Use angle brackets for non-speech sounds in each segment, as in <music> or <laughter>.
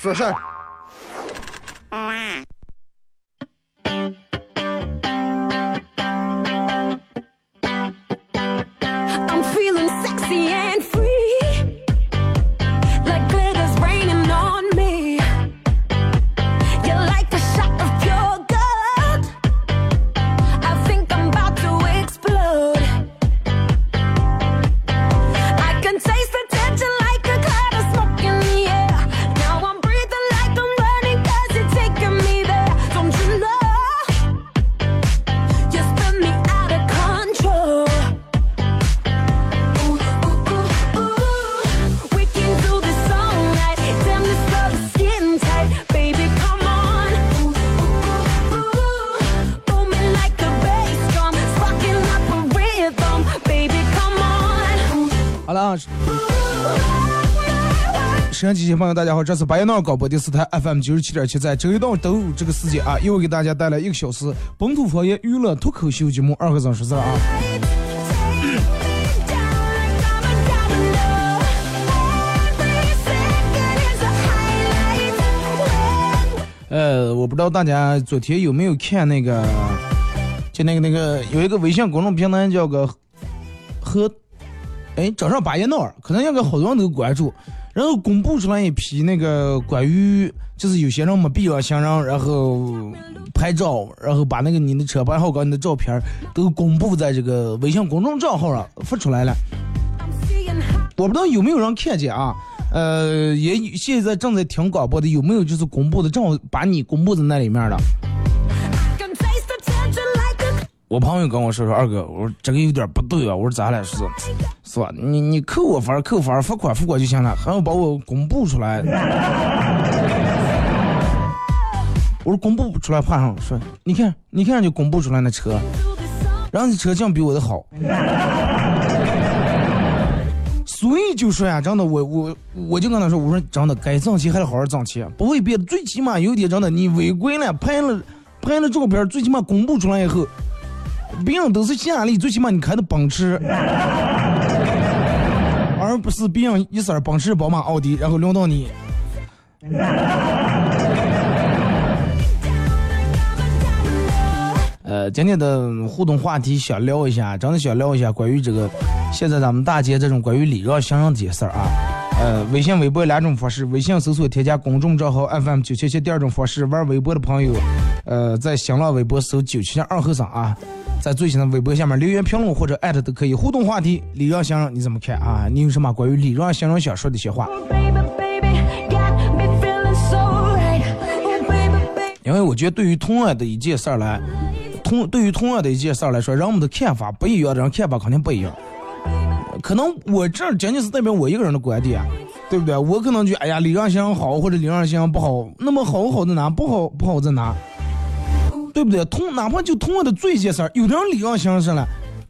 说摄像机前朋友，大家好，这是白彦淖广播电视台 FM 九十七点七，在周一到周五这个时间啊，又给大家带来一个小时本土方言娱乐脱口秀节目《二和尚说事儿》啊。呃，我不知道大家昨天有没有看那个，就那个那个有一个微信公众平台叫个和，哎，找上巴彦淖尔，可能应该好多人都关注，然后公布出来一批那个关于就是有些人没必要行人，然后拍照，然后把那个你的车牌号跟你的照片都公布在这个微信公众账号上发出来了。我不知道有没有人看见啊？呃，也现在正在听广播的有没有就是公布的正好把你公布在那里面了？我朋友跟我说说二哥，我说这个有点不对啊，我说咱俩？是是吧？你你扣我分扣分儿罚款罚款就行了，还要把我公布出来。<laughs> 我说公布不出来，怕上说你看你看就公布出来那车，然后这车竟比我的好。所以就说呀，真的，我我我就跟他说，我说真的，该挣钱还得好好挣钱，不为别的，最起码有点真的，你违规了，拍了拍了照片，最起码公布出来以后，别人都是夏利，最起码你开的奔驰，<laughs> 而不是别人一色儿奔驰、宝马、奥迪，然后轮到你。<laughs> 呃，今天的互动话题想聊一下，真的想聊一下关于这个现在咱们大街这种关于礼让行人这些事儿啊。呃，微信、微博两种方式，微信搜索添加公众账号 FM 九七七，第二种方式，玩微博的朋友，呃，在新浪微博搜九七七二后生啊，在最新的微博下面留言评论或者艾特都可以。互动话题，礼让行人你怎么看啊？你有什么关于礼让行人想说的一些话. Oh. 因为我觉得对于同样的一件事儿来，同对于同样的一件事儿来说，人们的看法不一样，人看法肯定不一样。可能我这儿仅仅是代表我一个人的观点，对不对？我可能就哎呀，礼让行人好，或者礼让行人不好。那么好好在哪？不好不好在哪？对不对？同哪怕就同样的做一件事儿，有的人礼让行人是了，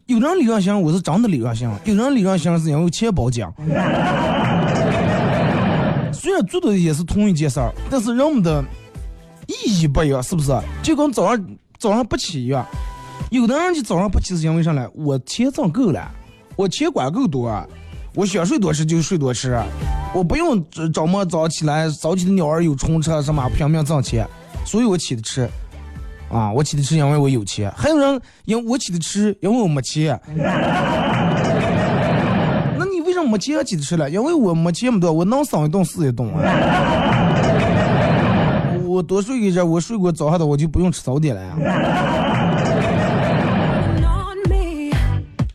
有的人礼让行我是真的礼让行人，有的人礼让行是因为钱包奖。<laughs> 虽然做的也是同一件事儿，但是人们的意义不一样，是不是？就跟早上早上不起一样，有的人就早上不起是因为啥呢？我钱挣够了，我钱管够多，我想睡多吃就睡多吃，我不用早早么早起来，早起的鸟儿有虫吃什么拼命挣钱，所以我起的迟。啊，我起的迟，因为我有钱；还有人因为我起的迟，因为我没钱。<laughs> 那你为什么没钱起的迟了？因为我没钱么多，我能省一顿是一顿啊。<laughs> 我多睡一觉，我睡过早上的，我就不用吃早点了呀。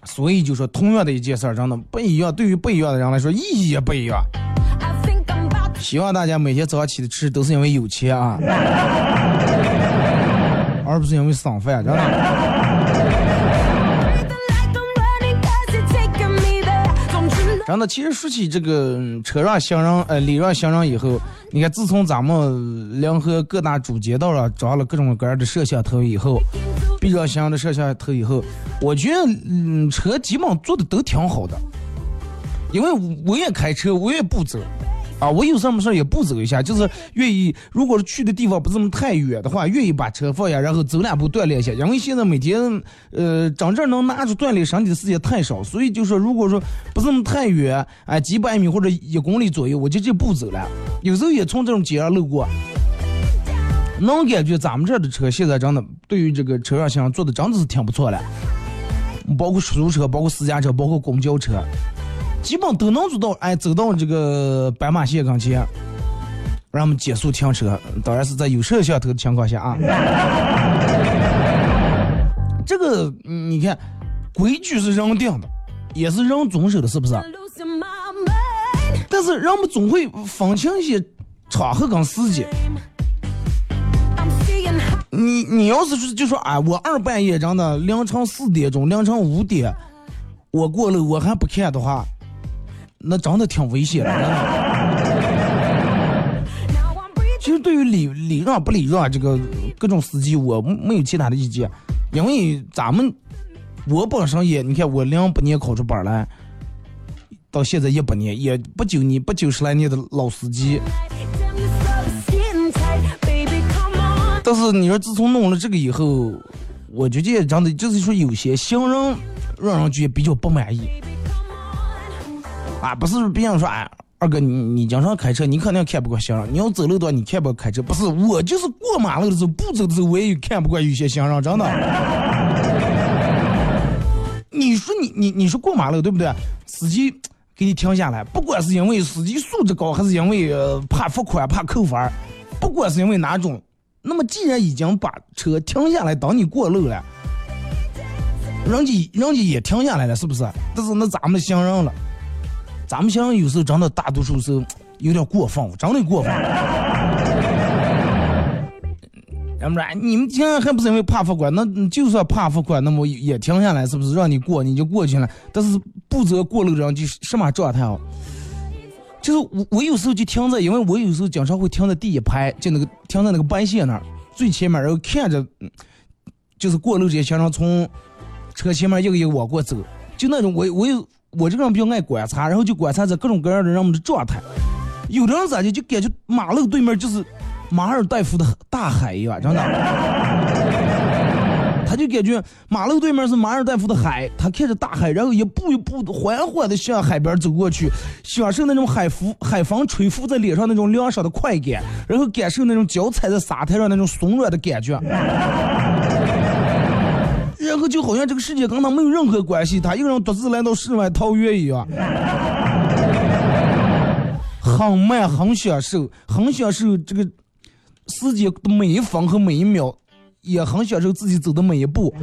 所以就说，同样的一件事儿，真的不一样，对于不一样的人来说，意义也不一样。希望大家每天早上起的吃，都是因为有钱啊，而不是因为省饭，真的。真的，其实说起这个嗯车让行人，呃，礼让行人以后，你看，自从咱们联合各大主街道上装了各种各样的摄像头以后，避让行人的摄像头以后，我觉得，嗯，车基本做的都挺好的，因为我也开车，我也不走。啊，我有什么事儿也不走一下，就是愿意，如果是去的地方不这么太远的话，愿意把车放下，然后走两步锻炼一下。因为现在每天，呃，真正能拿出锻炼身体的时间太少，所以就说，如果说不这么太远，哎，几百米或者一公里左右，我就这步走了。有时候也从这种街上路过，能感觉咱们这儿的车现在真的对于这个车上行做的真的是挺不错的，包括出租车，包括私家车，包括公交车。基本都能做到，哎，走到这个斑马线跟前，让我们减速停车。当然是在有摄像头的情况下啊。这个你看，规矩是人定的，也是人遵守的，是不是？但是人们总会分清一些场合跟时间。你你要是说就说哎，我二半夜真的凌晨四点钟、凌晨五点，我过了我还不看的话，那真的挺危险的。其实对于礼礼让不礼让这个各种司机，我没有其他的意见，因为咱们我本身也，你看我零八年考出本来，到现在一八年，也不九年不九十来年的老司机。但是你说自从弄了这个以后，我觉得真的就是说有些行人让人觉得比较不满意.啊，不是别人说哎。二哥，你你经常开车，你肯定看不惯行人。你要走路段，你看不惯开车。不是，我就是过马路的时候，不走的时候，我也看不惯有些行人，真的。<laughs> 你说你你你说过马路对不对？司机给你停下来，不管是因为司机素质高，还是因为、怕罚款、怕扣分，不管是因为哪种，那么既然已经把车停下来等你过路了，人家人家也停下来了，是不是？但是那咱们行人了，咱们现在有时候真的大多数是有点过分，真的过分。<laughs> 咱们说，哎你们现在还不是因为怕罚款？那嗯就算怕罚款，那么也停下来，是不是让你过你就过去了？但是不择过路人就是什么状态啊？就是我我有时候就停在，因为我有时候经常会停在第一排，就那个停在那个白线那儿最前面，然后看着，嗯就是过路这些行人从车前面一个一个往过走，就那种我我有我这个人比较爱观察，然后就观察着各种各样的人们的状态。有的人咋的就感觉马路对面就是马尔代夫的大海一样，真的。<laughs> 他就感觉马路对面是马尔代夫的海，他看着大海，然后一步一步的缓缓的向海边走过去，享受那种海风海风吹拂在脸上那种凉爽的快感，然后感受那种脚踩在沙滩上那种松软的感觉。然后就好像这个世界跟他没有任何关系，他一个人独自来到世外桃源一样，<laughs> 很慢，很享受，很享受这个世界的每一分和每一秒，也很享受自己走的每一步。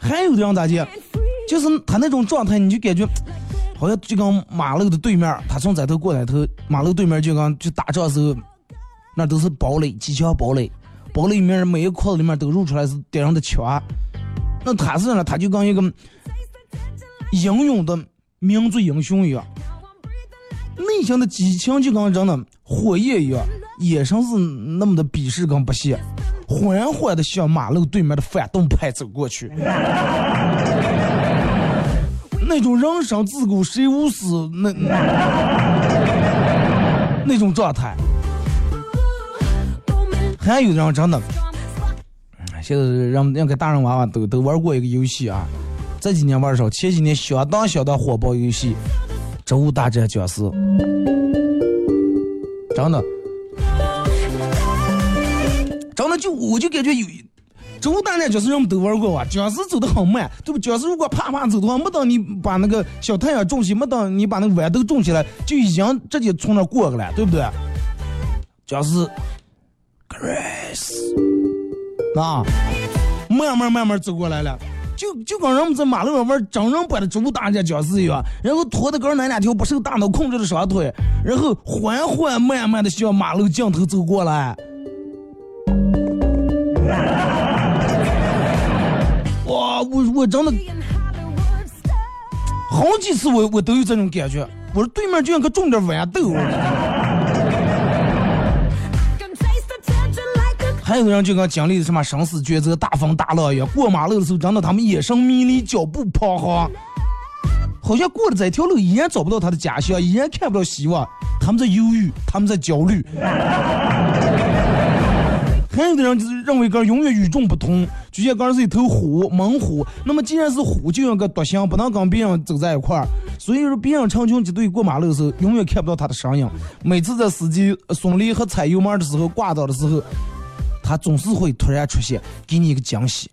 还有的人咋的，free. 就是他那种状态，你就感觉好像就跟马路的对面，他从这头过那头，马路对面就跟就打仗时候，那都是堡垒，机枪堡垒，堡垒里面每一块子里面都露出来是敌人的枪，那他是呢，他就跟一个英勇的民族英雄一样，内心的激情就跟人的火焰一样，眼神是那么的鄙视跟不屑，缓缓的向马路对面的反动派走过去。那种人生自古谁无死那那种状态，还有的人真的，现在让让给大人娃娃都都玩过一个游戏啊，这几年玩少，前几年相当相当火爆游戏《植物大战僵尸》，真的，真的就我就感觉有。植物大战僵尸人们都玩过吧？僵尸走得很慢，对不？僵尸如果啪啪走的话，没等你把那个小太阳种起，没等你把那个豌豆种起来，就已经直接从那过去了，对不对？僵尸，Grace，啊，慢慢慢慢走过来了，就就跟人们在马路上玩真人版的植物大战僵尸一样，然后拖的跟那两条不受大脑控制的双腿，然后缓缓慢慢的向马路尽头走过来。哇，我我真的好几次我我都有这种感觉，我说对面就像个种点豌豆。还有的人就跟经历什么生死抉择、大风大浪一样，过马路的时候，真的他们眼神迷离，脚步彷徨，好像过了这条路依然找不到他的家乡，依然看不到希望，他们在犹豫，他们在焦虑。还有的人就是认为哥永远与众不同，就像刚是一头虎，猛虎。那么既然是虎，就应该独行，不能跟别人走在一块儿。所以说，别人成群结队过马路的时候，永远看不到他的身影。每次在司机呃松离和踩油门的时候挂倒的时候，他总是会突然出现，给你一个惊喜。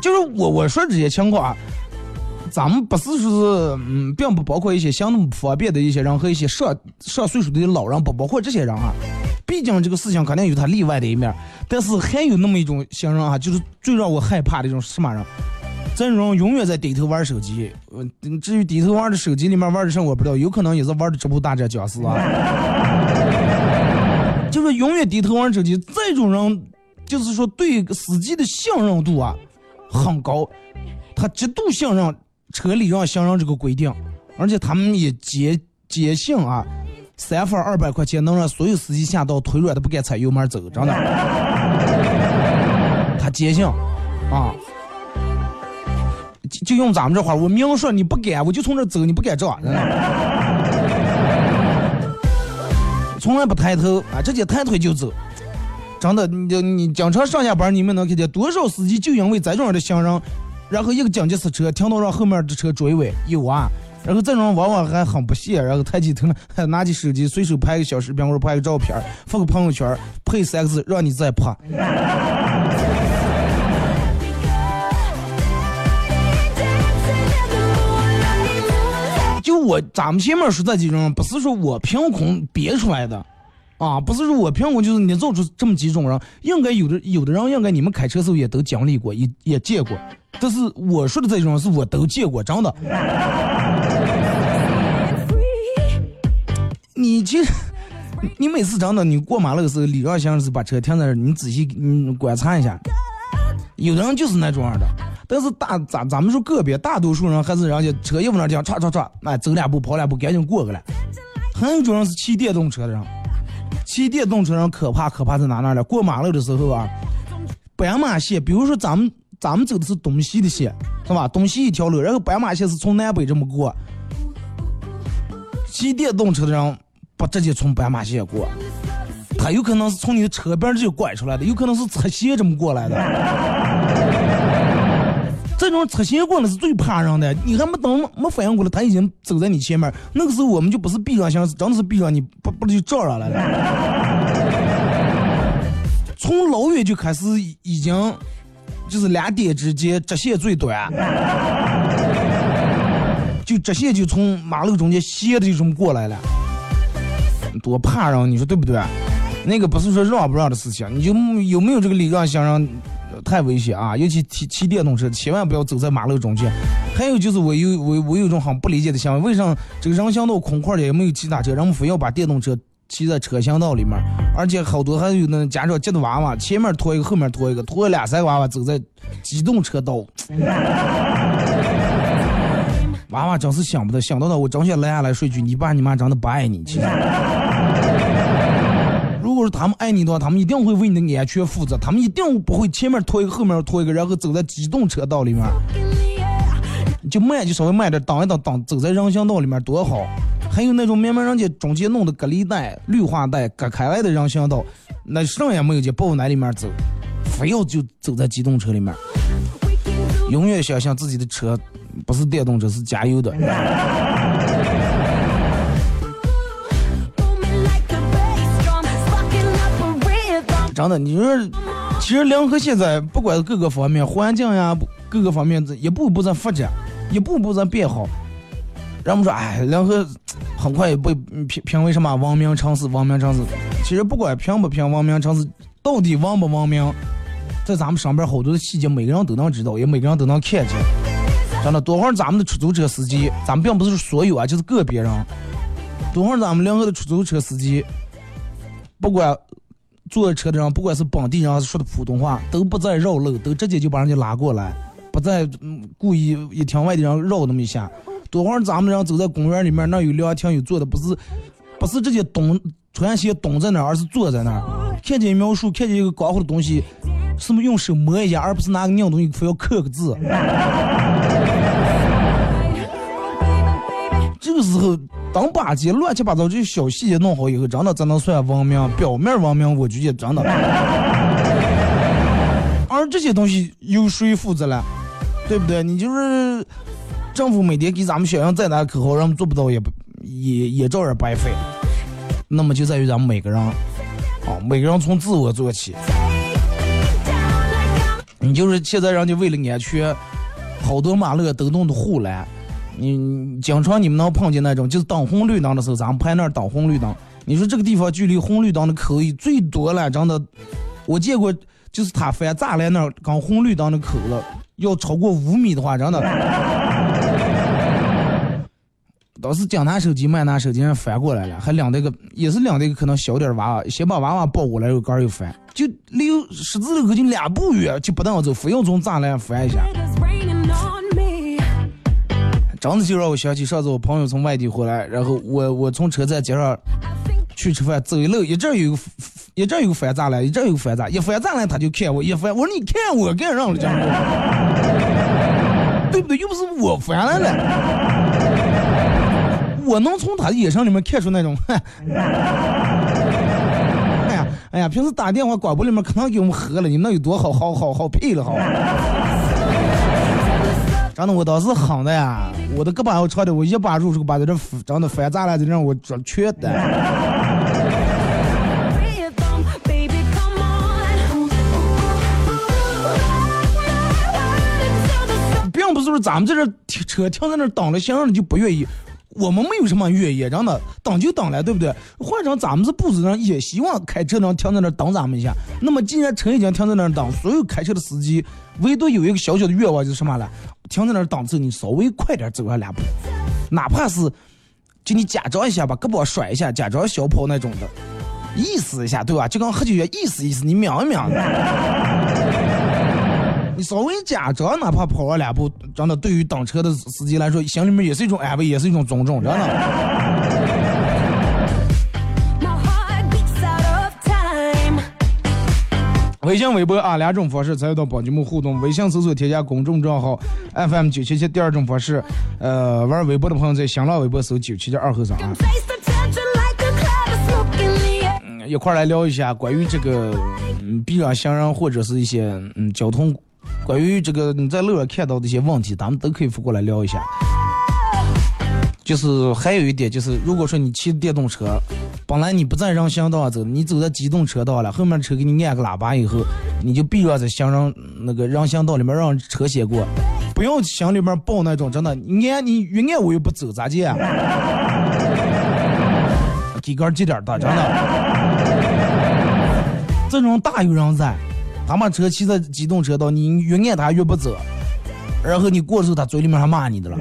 就是我我说这些情况啊，咱们不是说是嗯，并不包括一些行动不方便的一些人和一些上上岁数的老人，不包括这些人啊。毕竟这个事情肯定有他例外的一面，但是还有那么一种行人啊，就是最让我害怕的一种什么人，这种永远在低头玩手机。嗯，至于低头玩的手机里面玩的什么我不知道，有可能也是玩的直播大战僵尸啊。就是永远低头玩手机，这种人就是说对司机的信任度啊很高，他极度信任车礼让行人这个规定，而且他们也坚坚信啊，三分二百块钱能让所有司机吓到腿软的不敢踩油门走，真的，他坚信啊。就就用咱们这话，我明说你不敢，我就从这走，你不敢照，真的。从来不抬头啊，直接抬腿就走。真的，你你经常上下班，你们能看见多少司机就因为这种样的行人，然后一个紧急刹车，听到让后面的车追尾，有啊。然后这种往往还很不屑，然后抬起头来，还拿起手机随手拍个小视频或者拍个照片，发个朋友圈，配三个字让你再拍。我咱们前面说这几种，不是说我凭空憋出来的，啊，不是说我凭空就是你造出这么几种人，应该有的有的人应该你们开车时候也都经历过，也也见过，但是我说的这种是我都见过，真的。你其实，你每次真的你过马路的时候，礼让行人是把车停在那儿，你仔细你观察一下，有的人就是那种样的，但是大咱咱们说个别，大多数人还是人家车一往那儿停，唰唰唰，哎，走两步跑两步，赶紧过去了。还有一种人是骑电动车的人，骑电动车人可怕可怕在哪哪了？过马路的时候啊，斑马线，比如说咱们咱们走的是东西的线，是吧？东西一条路，然后斑马线是从南北这么过。骑电动车的人不直接从斑马线过，他有可能是从你的车边直接拐出来的，有可能是侧斜这么过来的。这种侧斜过来是最怕人的，你还没等没反应过来，他已经走在你前面。那个时候我们就不是避让行，真的是避让你不不就照上来了。<laughs> 从老远就开始已经就是两点之间直线最短，<laughs> 就直线就从马路中间斜的就这么过来了，多怕人，你说对不对？那个不是说让不让的事情，你就有没有这个礼让行人？太危险啊！尤其骑骑电动车，千万不要走在马路中间。还有就是我有我我有一种很不理解的想法，为啥这个人行道空旷的也没有其他车，人们非要把电动车骑在车行道里面？而且好多还有那家长接的娃娃，前面拖一个，后面拖一个，拖了俩三个娃娃走在机动车道。娃娃真是想不到，想到的我真想拦下来说句：你爸你妈真的不爱你。其实。是他们爱你的话，他们一定会为你的安全负责，他们一定不会前面拖一个，后面拖一个，然后走在机动车道里面，就慢就稍微慢点，挡一挡，挡走在人行道里面多好。还有那种明明人家中间弄的隔离带、绿化带隔开来的人行道，那啥也没有，就不往那里面走，非要就走在机动车里面，永远想象自己的车不是电动车，是加油的。真的，你说，其实联合现在不管各个方面，环境呀，各个方面一步一步在发展，一步步在变好。人们说，哎，联合很快被评评为什么文明城市？文明城市，其实不管评不评文明城市，到底文不文明，在咱们身边好多的细节，每个人都能知道，也每个人都能看见。真的，多会儿咱们的出租车司机，咱们并不是所有啊，就是个别人。多会儿咱们联合的出租车司机，不管。坐车的人，不管是本地人还是说的普通话，都不再绕路，都直接就把人家拉过来，不再故意一听外地人绕那么一下。多会儿咱们人走在公园里面，那有凉亭有坐的，不是 <laughs> 不是直接蹲穿鞋蹲在那儿，而是坐在那儿，看见一苗树，看见一个光滑的东西，是不是用手摸一下，而不是拿个硬东西非要刻个字。个时候，当把这乱七八糟这些小细节弄好以后，真的才能算文明。表面文明，我觉得真的。而这些东西由谁负责了？对不对？你就是政府每天给咱们宣扬再大的口号，让我们做不到也不也也照样白费。那么就在于咱们每个人，啊，每个人从自我做起。你就是现在人家为了安全，好多马路都弄的护栏。你经常你们能碰见那种，就是等红绿灯的时候，咱们排那儿等红绿灯。你说这个地方距离红绿灯的口最多了，真的，我见过，就是他翻栅栏那儿刚红绿灯的口了，要超过五米的话，真的。当时讲拿手机慢拿手机，人翻过来了，还两那个也是两那个可能小点儿娃娃，先把娃娃抱过来，又杆又翻，就离十字路口就两步远，就不让我走，非要从栅栏翻一下。真的就让我想起上次我朋友从外地回来，然后我我从车站街上去吃饭，走一路一阵有一阵有个翻栅栏，一阵有个翻栅，一翻栅栏他就看我，一翻我说你看我干啥了这样 <laughs> 对不对？又不是我翻了呢，我能从他的眼神里面看出那种，<laughs> 哎呀哎呀，平时打电话广播里面可能给我们喝了，你们那有多好，好好好配了好。真的，我当时狠的呀，我的胳膊要长的，我一把入手把这这真的翻栅栏就让我抓缺的。并不是说咱们这这车停在那儿等了，行人就不愿意。我们没有什么愿意，真的等就等了，对不对？换成咱们是布置上也希望开车能停在那儿等咱们一下。那么既然车已经停在那儿等，所有开车的司机唯独有一个小小的愿望，就是什么了？停在那儿等车，你稍微快点走上两步，哪怕是就你假装一下，把胳膊甩一下，假装小跑那种的，意思一下，对吧？就跟喝酒一样，意思意思，你瞄一瞄。<laughs> 你稍微假装，哪怕跑了两步，真的对于等车的司机来说，心里面也是一种安慰，也是一种尊重，真的。微信、微博啊两种方式参与到帮节目互动。微信搜索添加公众账号 FM 九七七。第二种方式，呃，玩微博的朋友在新浪微博搜九七七二和尚啊。嗯，一块来聊一下关于这个嗯，避让行人或者是一些嗯交通，关于这个你在路上看到的一些问题，咱们都可以过来聊一下。就是还有一点就是，如果说你骑电动车，本来你不在人行道上走，你走在机动车道了，后面车给你按个喇叭以后，你就必须要在行人那个人行道里面让车先过，不要心里面抱那种真的，你按你越按我又不走咋接啊？给杆急点的，真的。这种大有人在，他把车骑在机动车道，你越按他越不走，然后你过的时候他嘴里面还骂你的了。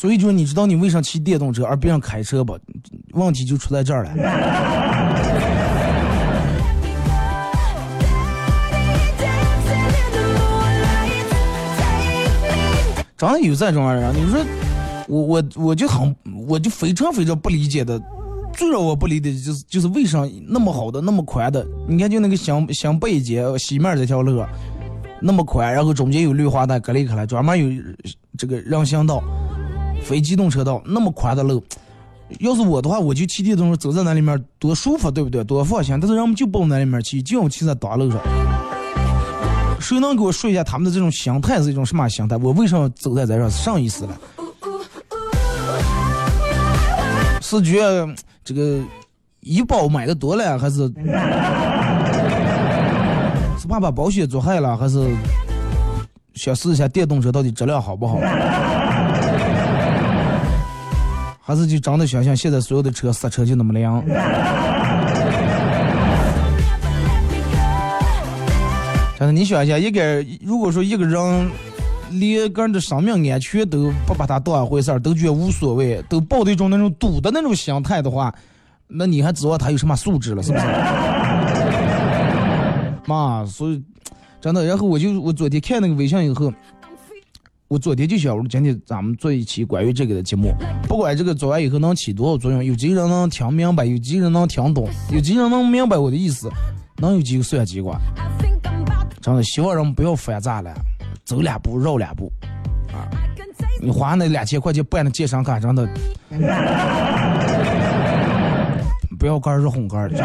所以说，你知道你为啥骑电动车而别人开车不？问题就出在这儿了。真的有这种人，你说我我我就很我就非常非常不理解的，最让我不理解的就是就是为啥那么好的那么宽的，你看就那个湘湘北街西面这条路那么宽，然后中间有绿化带隔离开来，专门有这个人行道。非机动车道那么宽的路，要是我的话，我就骑电动车走在那里面多舒服，对不对？多放心。但是人们就不往那里面骑，就要骑在大路上。谁能给我说一下他们的这种心态是一种什么心态？我为什么走在这上是啥意思呢？是觉这个医保买的多了，还是是怕把保险做害了，还是想试一下电动车到底质量好不好？还是就真的想象现在所有的车刹车就那么凉。真的，你想一下，一个如果说一个人连个人的生命安全都不把它当一回事儿，都觉得无所谓，都抱着一种那种赌的那种心态的话，那你还指望他有什么素质了？是不是？<laughs> 妈，所以真的，然后我就我昨天看那个微信以后，我昨天就想，我今天咱们做一期关于这个的节目，不管这个做完以后能起多少作用，有几个人能听明白，有几个人能听懂，有几个人能明白我的意思，能有几个算几个？真的，希望人们不要翻炸了，走两步绕两步。啊你花那两千块钱办的健身卡，真的不要杆儿是红杆。的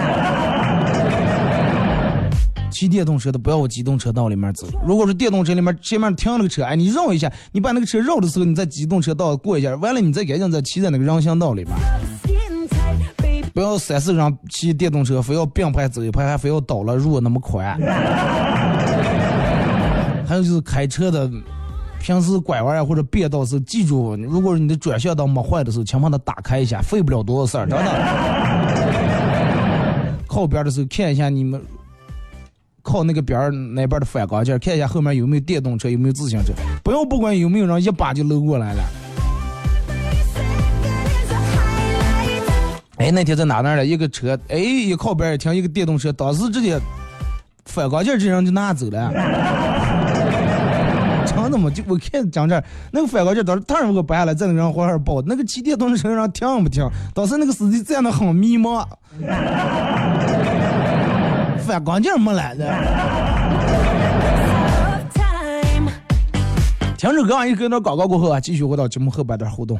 骑电动车的不要往机动车道里面走。如果是电动车里面前面停了个车，哎，你绕一下，你把那个车绕的时候，你在机动车道过一下，完了你再赶紧再骑在那个人行道里面。不要三四人骑电动车，非要并排走一排，还非要倒了路那么宽。<laughs> 还有就是开车的，平时拐弯啊或者变道时候，记住，如果你的转向灯没坏的时候，请把它打开一下，费不了多少事儿，真的。<laughs> 靠边的时候看一下你们靠那个边儿那边的反光镜，看一下后面有没有电动车，有没有自行车，不要不管有没有人一把就搂过来了。哎，那天在哪那儿了？一个车，哎，一靠边儿停，一个电动车，当时直接反光镜这人就拿走了。真的吗？就我看讲这那个反光镜，当时当然给我掰下来，在那个人后面抱。那个骑电动车上停不停？当时那个司机站的很迷茫，反光镜没来的。听着歌，一跟着广告过后啊，继续回到节目后半段互动。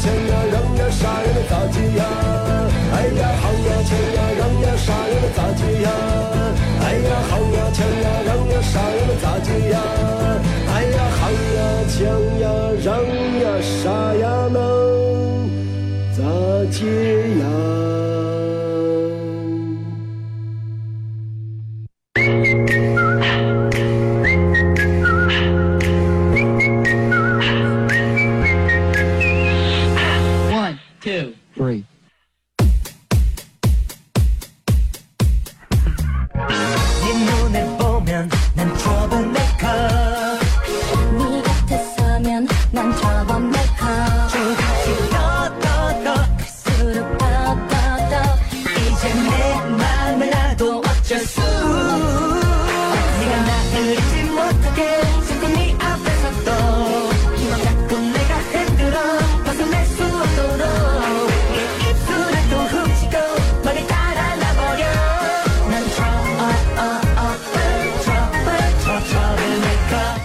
钱呀，让呀杀人的咋地呀？哎呀好呀钱呀，让呀杀人的咋地呀？哎呀好呀钱呀，让呀杀人的咋地呀？哎呀好呀钱呀，让呀杀呀能咋地？呀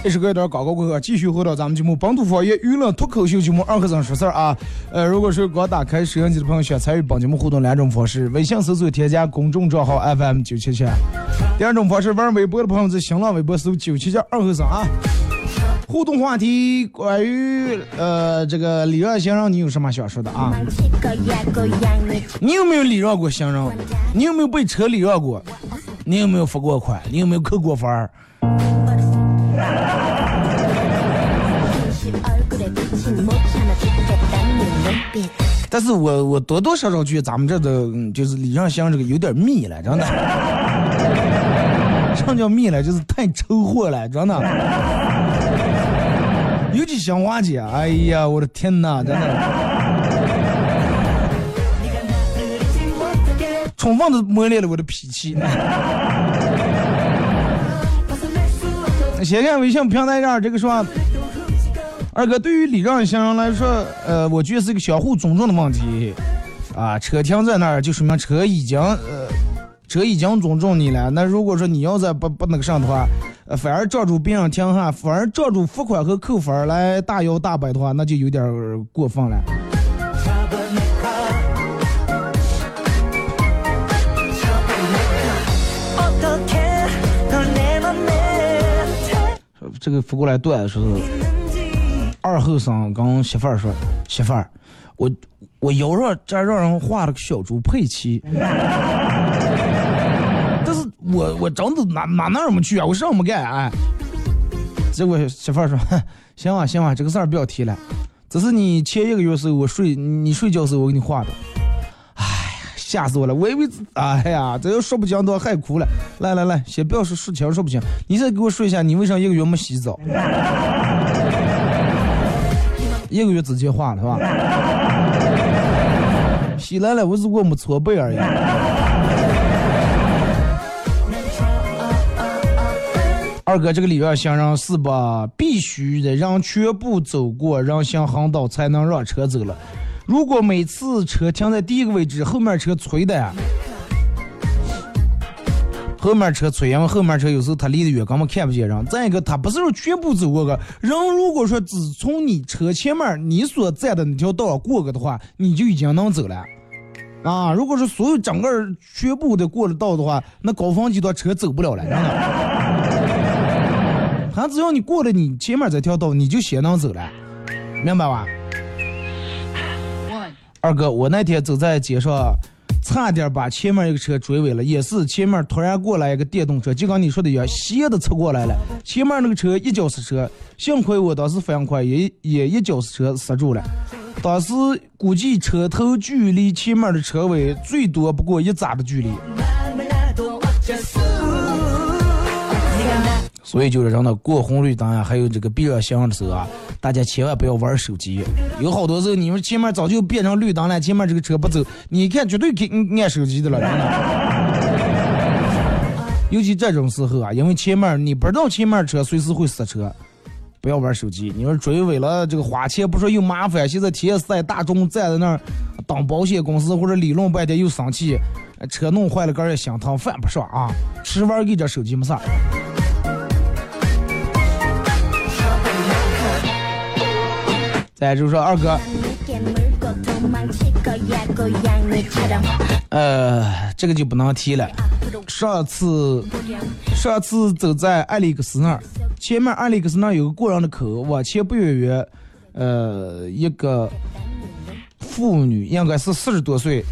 这首歌一段广告过后，继续回到咱们节目《本土方言娱乐脱口秀》节目二和尚说事儿啊。呃，如果是刚打开收音机的朋友，想参与本节目互动，两种方式：微信搜索添加公众账号 FM 九七七；第二种方式，玩微博的朋友在新浪微博搜九七七二和尚啊。互动话题关于呃这个礼让行人，你有什么想说的啊？你有没有礼让过行人？你有没有被车礼让过？你有没有罚过款？你有没有扣过分儿？<laughs> 但是我我多多少少觉得咱们这的就是李尚香这个有点密了，真的。<laughs> 什么叫密了？就是太抽货了，真的。<laughs> 尤其香花姐，哎呀，我的天哪，真的，充分的磨练了我的脾气。先看微信平台上这个说，二哥，对于礼让行人来说，呃，我觉得是个相互尊重的问题。啊，车停在那儿就说明车已经呃，车已经尊重你了。那如果说你要再不不那个上的话，呃，反而撞住别人停哈，反而撞住罚款和扣分来大摇大摆的话，那就有点过分了。这个扶过来段说是二后生跟媳妇儿说，媳妇儿，我我腰上这儿让人画了个小猪佩奇，<laughs> 但是我我真的哪哪哪儿没去啊，我什么没干哎。结果媳妇儿说，<laughs> 行啊行啊，这个事儿不要提了，这是你前一个月时候我睡你睡觉时候我给你画的。吓死我了！我以为，哎呀，这要说不清都要害哭了。来来来，先不要说说清说不清，你再给我说一下，你为啥一个月没洗澡？一个月之前画的是吧？洗来了，我只不过没搓背而已。二哥，这个礼让行人是吧？必须得让全部走过人行横道才能让车走了。如果每次车停在第一个位置，后面车催的呀，后面车催，因为后面车有时候他离得远，根本看不见人。再一个，他不是说全部走过个人，如果说只从你车前面你所在的那条道过个的话，你就已经能走了。啊，如果说所有整个全部的过了道的话，那高峰期段车走不了了，真的。他只要你过了你前面这条道，你就先能走了，明白吧？二哥，我那天走在街上，差点把前面一个车追尾了，也是前面突然过来一个电动车，就跟你说的一样，斜的侧过来了，前面那个车一脚刹车，幸亏我当时反应快，也也一脚刹车刹住了。当时估计车头距离前面的车尾最多不过一扎的距离，所以就是让他过红绿灯呀，还有这个避让行的时候啊，大家千万不要玩手机。有好多时候你们前面早就变成绿灯了，前面这个车不走，你看绝对给按手机的了，真的。尤其这种时候啊，因为前面你不知道前面车随时会刹车，不要玩手机。你说追尾了，这个花钱不说又麻烦，现在天塞大众站在那儿当保险公司或者理论半天又生气，车弄坏了个儿也心疼，犯不上啊。吃玩儿给这手机没事再就是说二哥，呃，这个就不能提了。上次，上次走在艾利克斯那儿，前面艾利克斯那儿有个过人的口，往前不远远，呃，一个妇女，应该是四十多岁，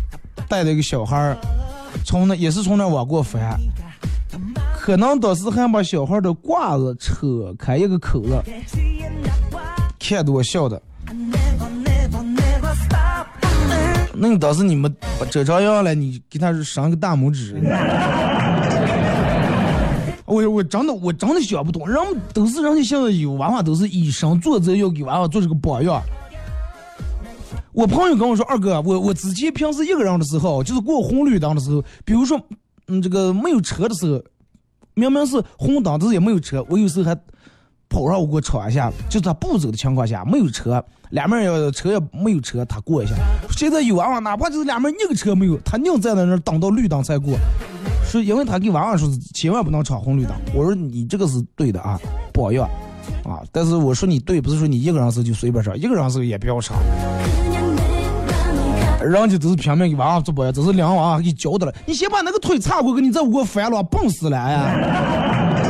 带着一个小孩儿，从那也是从那往过翻。可能当时还把小孩的褂子扯开一个口子，看的我笑的。那你当时你们把这朝样了，你给他上个大拇指。<laughs> 我我真的我真的想不通，人都是人家现在有娃娃都是以身作则，要给娃娃做这个榜样。我朋友跟我说，二哥，我我之前平时一个人的时候，就是过红绿灯的时候，比如说，嗯，这个没有车的时候，明明是红灯，但是也没有车，我有时候还跑上我给我闯一下，就他不走的情况下，没有车，两面要车，也没有车，他过一下。现在有娃娃，哪怕就是两面，一个车没有，他硬站在那等到绿灯才过。说因为他给娃娃说是千万不能闯红绿灯，我说你这个是对的啊，不好要啊。但是我说你对，不是说你一个人是就随便闯，一个人是也不要闯。人家只是拼命给娃娃做保养，只是两娃娃给教的了。你先把那个腿岔过给你再我烦了，蹦死了。哎。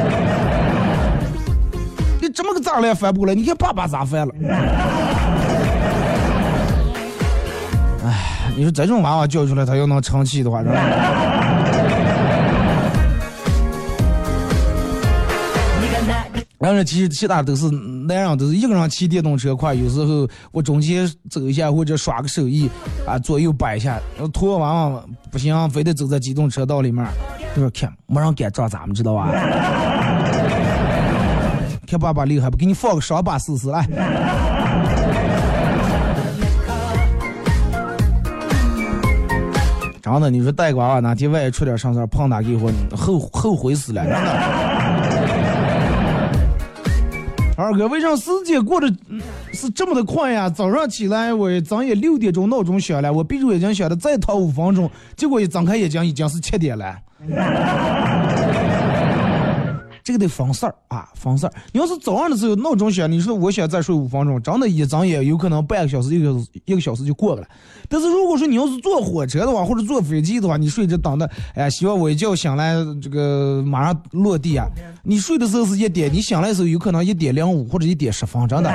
这么个咋了也翻不过来？你看爸爸咋翻了？哎，你说这种娃娃教出来，他要能成器的话，是吧然后其实其他都是男人，都是一个人骑电动车快，有时候我中间走一下或者耍个手艺，啊左右摆一下，然后拖娃娃不行，非得走在机动车道里面，他说看没人敢撞咱们，知道吧？看爸爸厉害不？给你放个双把试试来。<laughs> 真的，你说带个娃娃哪天万一出点啥事儿，碰他给我后后后悔死了，真的。<laughs> 二哥，为啥时间过得嗯是这么的快呀？早上起来我咱也六点钟闹钟响了，我闭着眼睛想的再躺五分钟，结果一睁开眼睛已经是七点了。这个得分事儿啊，分事儿。你要是早上的时候闹钟响，你说我想再睡五分钟，真的一睁眼有可能半个小时、一个小时、一个小时就过去了。但是如果说你要是坐火车的话，或者坐飞机的话，你睡着等的，哎呀，希望我一觉醒来，这个马上落地啊。你睡的时候是一点，你醒来的时候有可能一点零五或者一点十分，真的。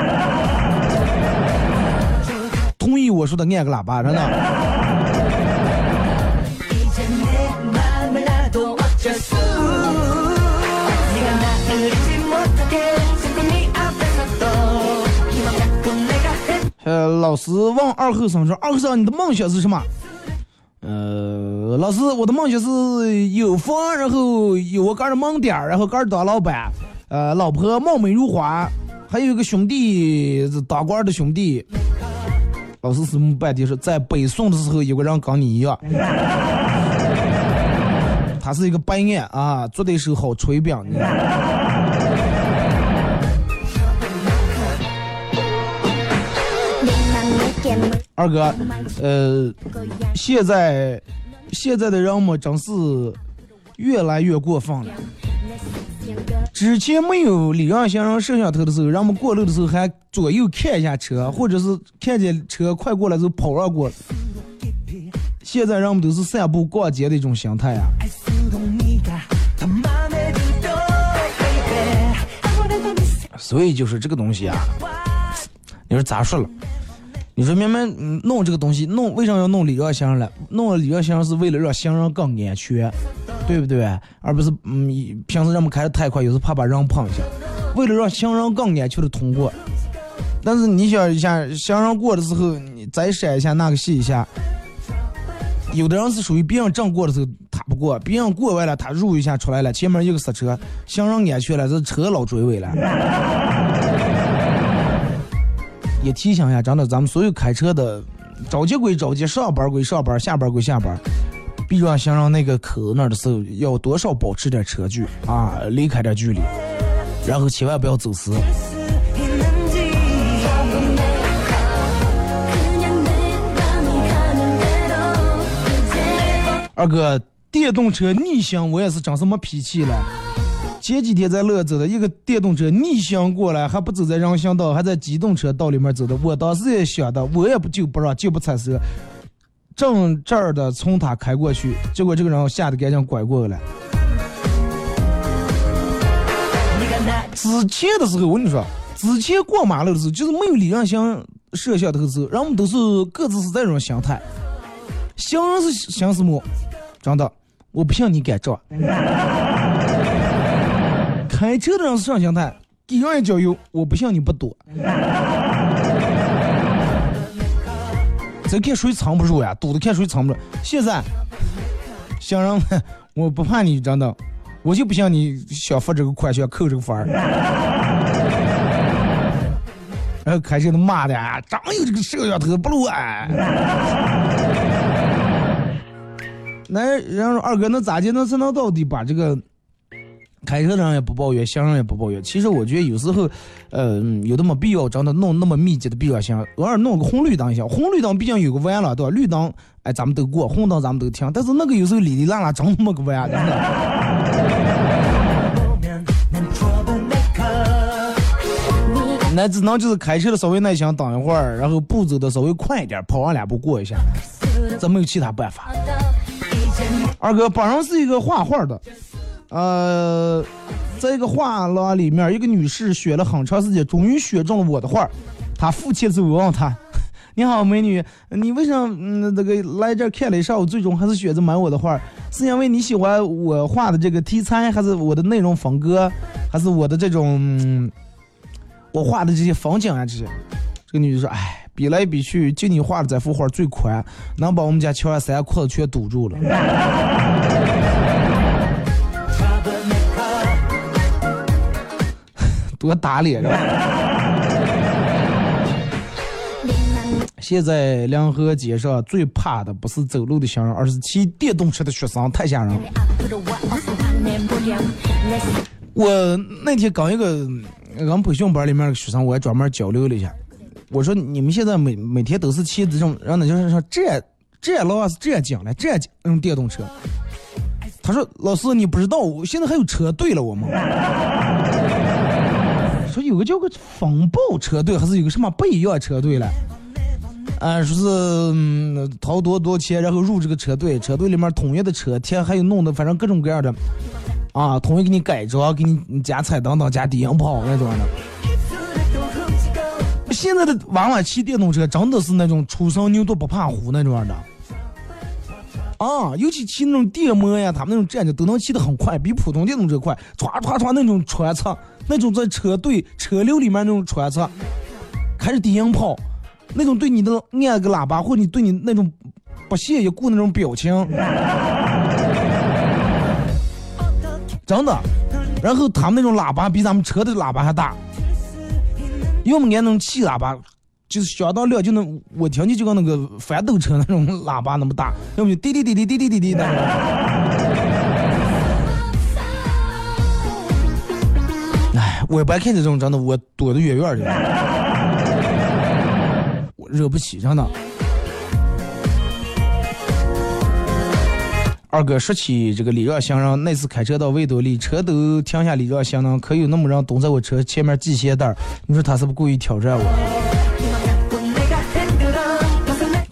同意我说的按个喇叭，真的。呃，老师问二后生说：“二后生，你的梦想是什么？”呃，老师，我的梦想是有房，然后有我个人门店，然后个人当老板，呃，老婆貌美如花，还有一个兄弟是当官的兄弟。老师是半天说，在北宋的时候有个人跟你一样，他是一个白眼啊，做的时候好吹饼二哥，呃，现在现在的人们真是越来越过分了。之前没有礼让行人摄像头的时候，人们过路的时候还左右看一下车，或者是看见车快过来就跑了过。现在人们都是散步逛街的一种心态啊。所以就是这个东西啊，你说咋说了？你说明明弄这个东西，弄为什么要弄礼让行人了？弄了礼让行人是为了让行人更安全，对不对？而不是嗯，平时人们开的太快，有时怕把人碰一下，为了让行人更安全的通过。但是你想一下，行人过的时候，你再闪一下，那个细一下，有的人是属于别人正过的时候他不过，别人过完了他入一下出来了，前面一个刹车，行人安全了，这车老追尾了。提醒一下，真的，咱们所有开车的，着急归着急，上班归上班，下班归下班，避让行人那个口那的时候要多少保持点车距啊，离开点距离，然后千万不要走私。二哥，电动车逆行，我也是长什么脾气了。前几天在乐走的一个电动车逆行过来，还不走在人行道，还在机动车道里面走的。我当时也想的，我也不就不让，就不踩刹，正这儿的从他开过去，结果这个人吓得赶紧拐过来。之前的时候，我跟你说，之前过马路的时候，就是没有礼让行摄像头的时候，人们都是各自是这种心态。行是行什么？真的，我不信你敢撞。开车的人是上心态，给人一脚油，我不信你不躲。这看谁藏不住呀，堵的看谁藏不住。现在，行人们，我不怕你真的，我就不信你想付这个款，想扣这个分儿。然后开车的骂的啊，真有这个摄像头不录啊。那然后二哥，那咋的？那才能到底把这个开车的人也不抱怨，行人也不抱怨？其实我觉得有时候，呃，有那么必要，真的弄那么密集的必要性，偶尔弄个红绿灯行，红绿灯毕竟有个弯了，对吧？绿灯哎咱们都过，红灯咱们都停，但是那个有时候里里烂烂整那么个弯，的。那只能就是开车的稍微耐心等一会儿，然后步走的稍微快一点，跑完两步过一下，这没有其他办法。二哥本人是一个画画的，呃，在一个画廊里面，一个女士选了很长时间，终于选中了我的画。她付钱之后，我问她：“ <laughs> 你好，美女，你为什么嗯这个来这儿看了一上午，最终还是选择买我的画？是因为你喜欢我画的这个题材，还是我的内容风格，还是我的这种、我画的这些风景啊这些？”这个女的说：“哎，比来比去，就你画的这幅画最宽，能把我们家墙上三裤子全堵住了。”多打脸啊！<laughs> 现在两河街上最怕的不是走路的行人，而是骑电动车的学生，太吓人了。我那天跟一个俺培训班里面的学生，我还专门交流了一下。我说你们现在每每天都是骑这种，让那就是说这这老啊是这样讲的，这样讲那种电动车。他说老师你不知道，我现在还有车队了我们。说有个叫个风暴车队，还是有个什么不一样车队了？啊，说是嗯掏多多钱，然后入这个车队，车队里面统一的车贴，还有弄的反正各种各样的，啊，统一给你改装，给你加彩灯灯、加低音炮那种的。现在的娃娃骑电动车真的是那种初生牛犊不怕虎那种的。啊，尤其骑那种电摩呀，他们那种战车都能骑得很快，比普通电动车快，唰唰唰那种穿插，那种在车队车流里面那种穿插，开着低音炮，那种对你的按个喇叭，或者你对你那种不屑一顾那种表情，<laughs> 真的。然后他们那种喇叭比咱们车的喇叭还大，要么按那种气喇叭。就是相当亮，就能我听见就跟那个翻斗车那种喇叭那么大，要么就滴滴滴滴滴滴滴滴那我一般看这种真的，我躲得远远的，我惹不起，真的。二哥说起这个礼让行人，那次开车到维多利，车都停下礼让行人，可有那么人蹲在我车前面系鞋带儿，你说他是不故意挑战我？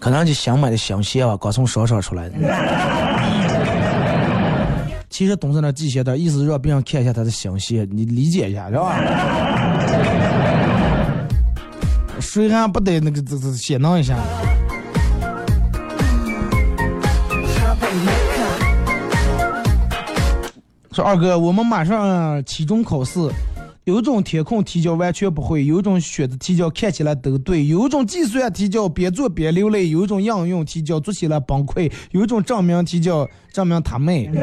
可能就想买的新鞋吧，刚从商场出来的。其实董事长系鞋带，意思让别人看一下他的新鞋，你理解一下，是吧？谁还不得那个这这先弄一下？说二哥，我们马上期中考试。有种填空题叫完全不会，有一种选择题叫看起来都对，有一种计算题叫边做边流泪，有一种应用题叫做起来崩溃，有一种证明题叫证明他妹，<laughs>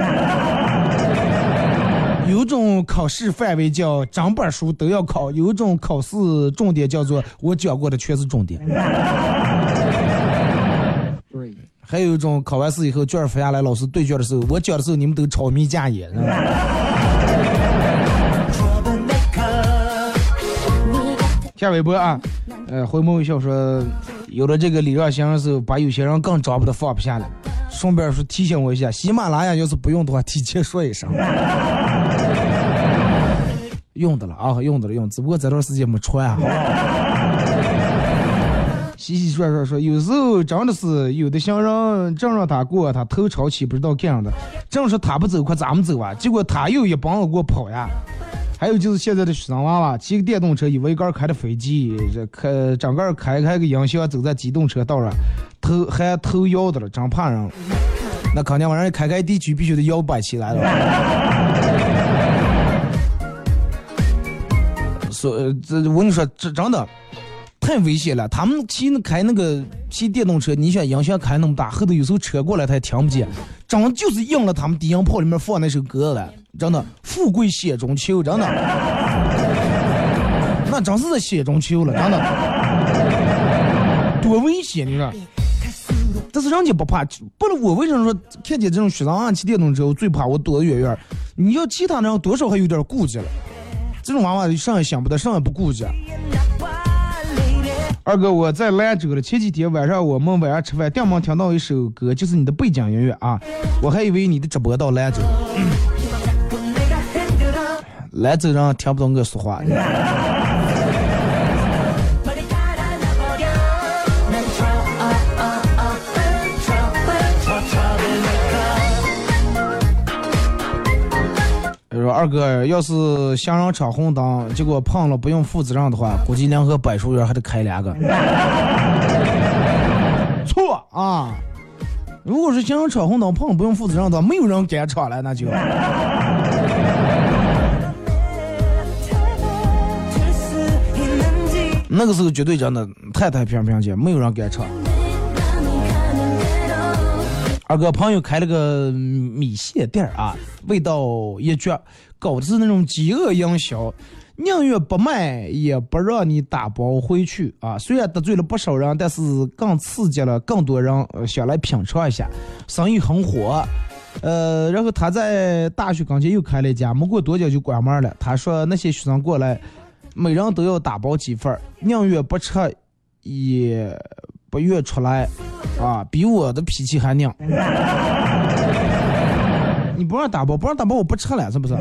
有一种考试范围叫整本书都要考，有一种考试重点叫做我讲过的全是重点。还有一种考完试以后卷儿发下来，老师对卷的时候，我讲的时候你们都炒米架眼。下微博啊，呃，回眸一笑说，有了这个礼让行的时候，把有些人更找不得放不下了。顺便说提醒我一下，喜马拉雅要是不用的话，提前说一声。用的了啊，用的了用，只不过这段时间没传，好不好？洗洗涮涮说，有时候真的是有的行人正让他过，他头朝起不知道干啥的，正说他不走，快咱们走啊，结果他又一帮子给我跑呀。还有就是现在的学生娃娃骑个电动车，以为杆开的飞机，这开整个开开个音响走在机动车道上，头还头摇的了，真怕人。那肯定晚上开开地区必须得摇摆起来了。说呃这我跟你说，这真的太危险了。他们骑开那个骑电动车，你想音响开那么大，后头有时候车过来他也听不见，真就是应了他们低音炮里面放那首歌了。真的，富贵险中求，真的，<laughs> 那真是在险中求了，真的，多危险！你说。但是人家不怕，不然我为什么说看见这种学生啊骑电动车，我最怕我躲得远远。你要其他人多少还有点顾忌了，这种娃娃上也想不得，上也不顾忌。二哥，我在兰州了。前几天晚上我们晚上吃饭，电门听到一首歌，就是你的背景音乐啊，我还以为你的直播到兰州。兰州人听不懂我说话。说二哥，要是行人闯红灯，结果碰了不用负责任的话，估计联合百寿园还得开两个。<laughs> 错啊！如果是行人闯红灯碰了不用负责任的话，没有人敢闯了，那就。<laughs> 那个时候绝对真的太太平平姐，没有人敢闯。二哥朋友开了个米线店儿啊，味道一绝，搞的是那种饥饿营销，宁愿不卖也不让你打包回去啊。虽然得罪了不少人，但是更刺激了更多人想来品尝一下，生意很火。呃，然后他在大学跟前又开了一家，没过多久就关门了。他说那些学生过来，每人都要打包几份儿，宁愿不吃也不愿出来。啊，比我的脾气还拧。<laughs> 你不让打包，不让打包，我不吃了，是不是？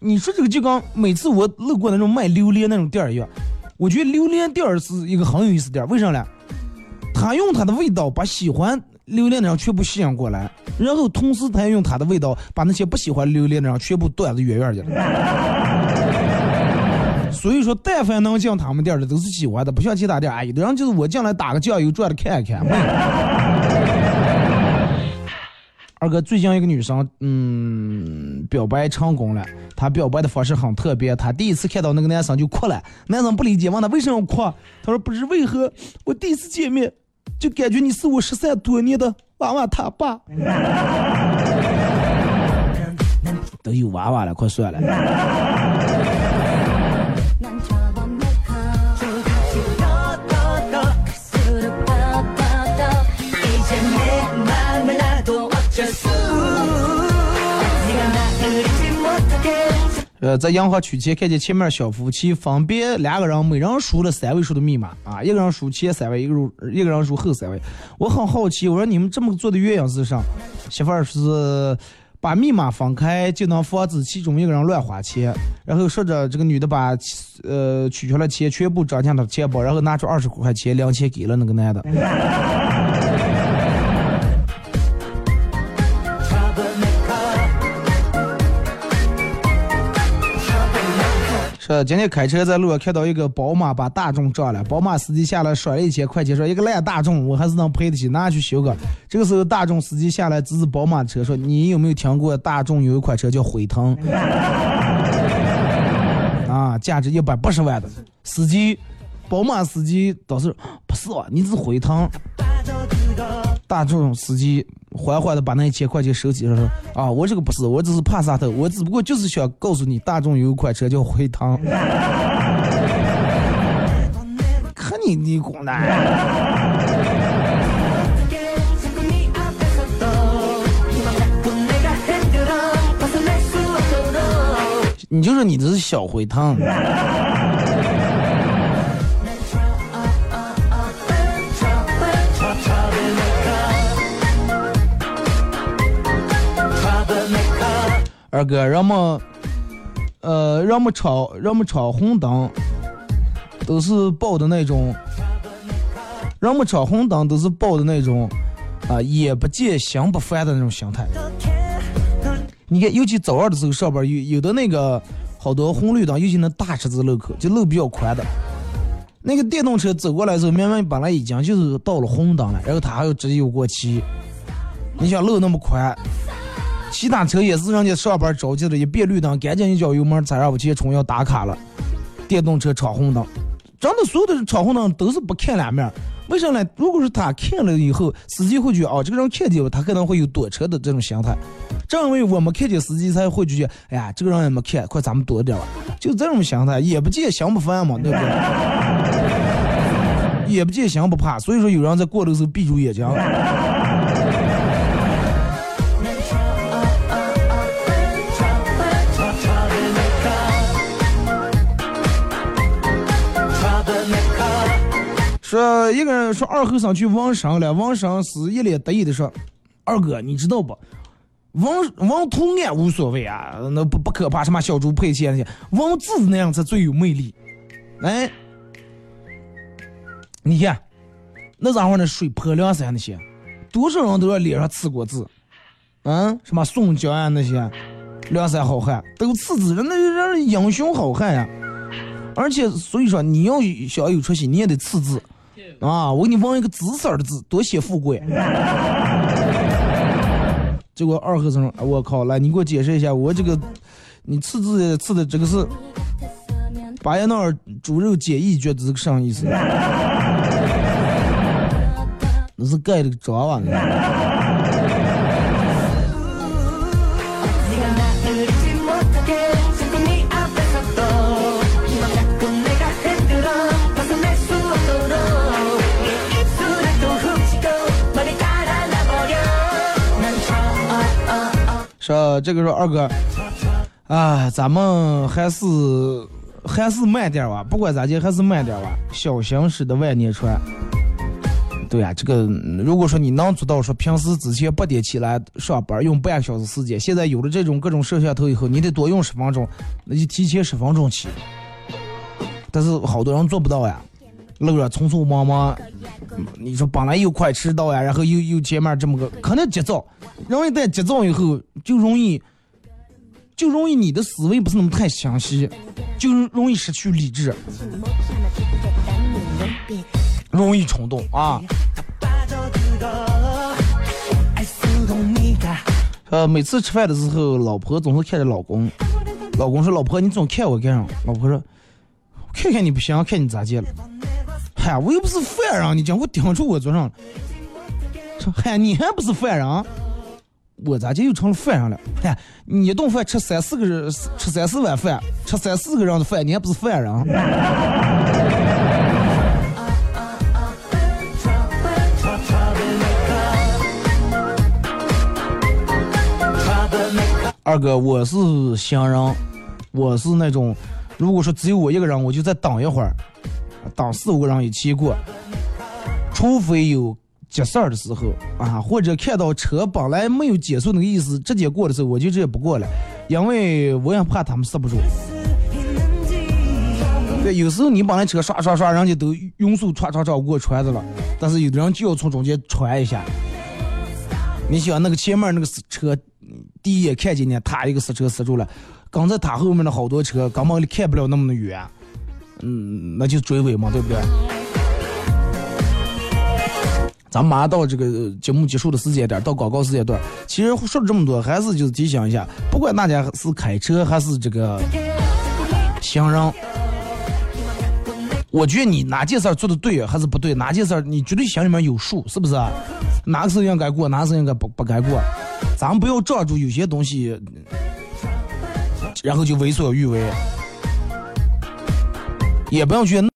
你说这个就跟每次我路过那种卖榴莲那种店儿一样，我觉得榴莲店儿是一个很有意思店儿，为啥呢？他用他的味道把喜欢榴莲的人全部吸引过来，然后同时他也用他的味道把那些不喜欢榴莲的人全部端得远远去了。所以说，但凡能进他们店的都是喜欢的，不像其他店，哎，有的人就是我进来打个酱油转着看一看。<laughs> 二哥，最近一个女生，嗯，表白成功了。她表白的方式很特别，她第一次看到那个男生就哭了。男生不理解，问她为什么哭，她说不知为何，我第一次见面就感觉你是我失散多年的娃娃他爸。都有娃娃了，快算了。呃，在银行取钱，看见前面小夫妻分别两个人，每人输了三位数的密码啊，一个人输前三位，一个人一个人输后三位。我很好奇，我说你们这么做的原因是啥？媳妇儿是把密码分开，就能防止其中一个人乱花钱。然后说着，这个女的把呃取出来钱全部装进了钱包，然后拿出二十块钱零钱给了那个男的。说今天开车在路上看到一个宝马把大众撞了，宝马司机下来甩了一千块钱，说一个烂大众我还是能赔得起，拿去修个。这个时候大众司机下来指指宝马车，说你有没有听过大众有一款车叫辉腾？啊，价值一百八十万的司机，宝马司机倒是不是啊，你是辉腾。大众司机缓缓的把那一千块钱收起来，说：“啊，我这个不是，我只是怕啥头，我只不过就是想告诉你，大众有一款车叫辉腾。<laughs> 看你你滚蛋！<laughs> 你就说你这是小辉腾。二哥，人们，呃，人们闯人们闯红灯，都是报的那种，人们闯红灯都是报的那种，啊、眼不见心不烦的那种心态。你看，尤其早上的时候上班，有有的那个好多红绿灯，尤其那大十字路口，就路比较宽的。那个电动车走过来的时候，明明本来已经就是到了红灯了，然后他还要直接又过去。你想路那么宽，其他车也是人家上班着急了，一变绿灯，赶紧一脚油门踩上我前冲要打卡了。电动车闯红灯，真的所有的闯红灯都是不看两面为什么呢？如果是他看了以后，司机会觉得哦，这个人看见了，他可能会有躲车的这种心态。正因为我们看见司机才会觉得，哎呀，这个人也没看，快咱们躲点吧。就这种心态，眼不见心不烦嘛，<laughs> 对不对？眼不见心不怕，所以说有人在过的时候闭住眼睛。说一个人说二后生去问生了，问生是一脸得意的说：“二哥，你知道不？问问图案无所谓啊，那不不可怕，什么小猪佩奇那些，问字那样才最有魅力。哎，你看那家伙那水泼凉山那些，多少人都在脸上刺过字，嗯，什么宋江啊那些，梁山好汉都刺字，人那人英雄好汉呀、而且所以说你要想有出息，你也得刺字。啊！我给你纹一个紫色的字，多显富贵。结果二和尚，我靠，来你给我解释一下，我这个你刺字刺的这个是巴彦淖尔猪肉简易觉得这个啥意思？<laughs> 那是盖的个章啊！说这个说二哥，啊，咱们还是还是慢点吧，不管咋地，还是慢点吧。小心驶的万年船。对呀、这个如果说你能做到说平时之前八点起来上班用半个小时时间，现在有了这种各种摄像头以后，你得多用十分钟，那就提前十分钟起。但是好多人做不到呀，路上匆匆忙忙，你说本来又快迟到呀，然后又又前面这么个可能急躁，容易在急躁以后就容易，就容易你的思维不是那么太详细，就容易失去理智，容易冲动啊。呃，每次吃饭的时候，老婆总是看着老公，老公说：“老婆，你总看我干啥？”老婆说：“看看你不行，看你咋见了。”嗨，我又不是犯人，你讲我顶住我桌上了。说嗨，你还不是犯人？我咋就又成了犯人了？嗨，你一顿饭吃三四个人，吃三四碗饭，吃三四个人的饭，你还不是犯人？<laughs> 二哥，我是行人，我是那种，如果说只有我一个人，我就再等一会儿，当四五个人一起过。除非有急事儿的时候啊或者看到车本来没有减速那个意思直接过的时候我就直接不过了。因为我也怕他们刹不住。对有时候你把那车刷刷刷人家都匀速刷刷刷过船的了但是有的人就要从中间穿一下。你想那个前面那个车第一眼看见你他一个刹车刹住了跟在他后面的好多车根本看不了那么远。嗯，那就追尾嘛，对不对？咱们马上到这个节目结束的时间点，到广告时间段。其实说了这么多，还是就是提醒一下，不管大家是开车还是这个行人，我觉得你哪件事儿做的对还是不对，哪件事儿你绝对心里面有数，是不是？哪个事应该过，哪个事应该不不该过，咱们不要抓住有些东西，然后就为所欲为，也不用去。